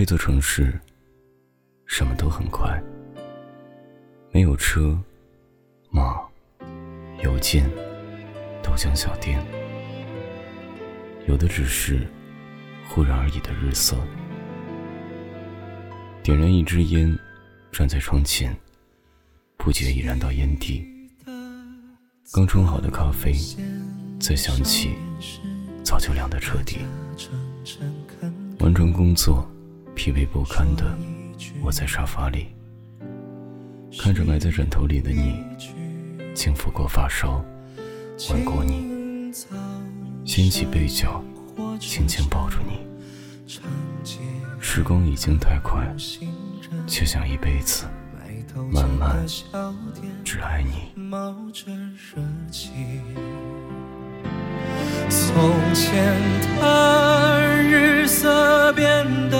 这座城市，什么都很快，没有车、马、邮件、豆浆小店，有的只是忽然而已的日色。点燃一支烟，站在窗前，不觉已燃到烟蒂。刚冲好的咖啡，再想起，早就凉得彻底。完成工作。疲惫不堪的窝在沙发里，看着埋在枕头里的你，轻抚过发梢，吻过你，掀起被角，轻轻抱住你。时光已经太快，却想一辈子慢慢只爱你。从前的日色变得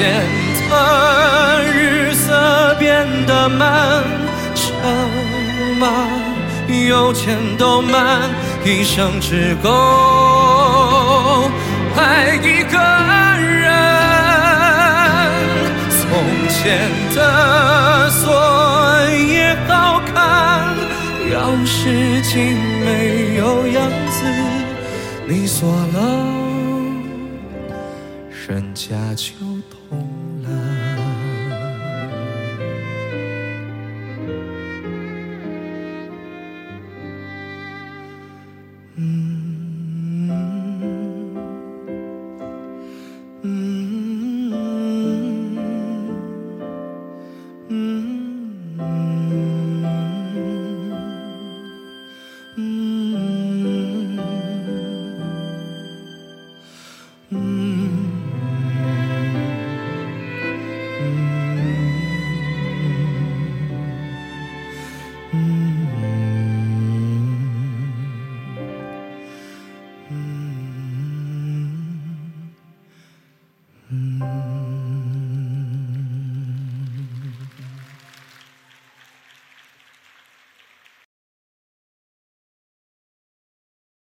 前的日色变得慢，车马邮件都慢，一生只够。爱一个人，从前的锁也好看，钥匙竟没有样子，你锁了，人家就懂了。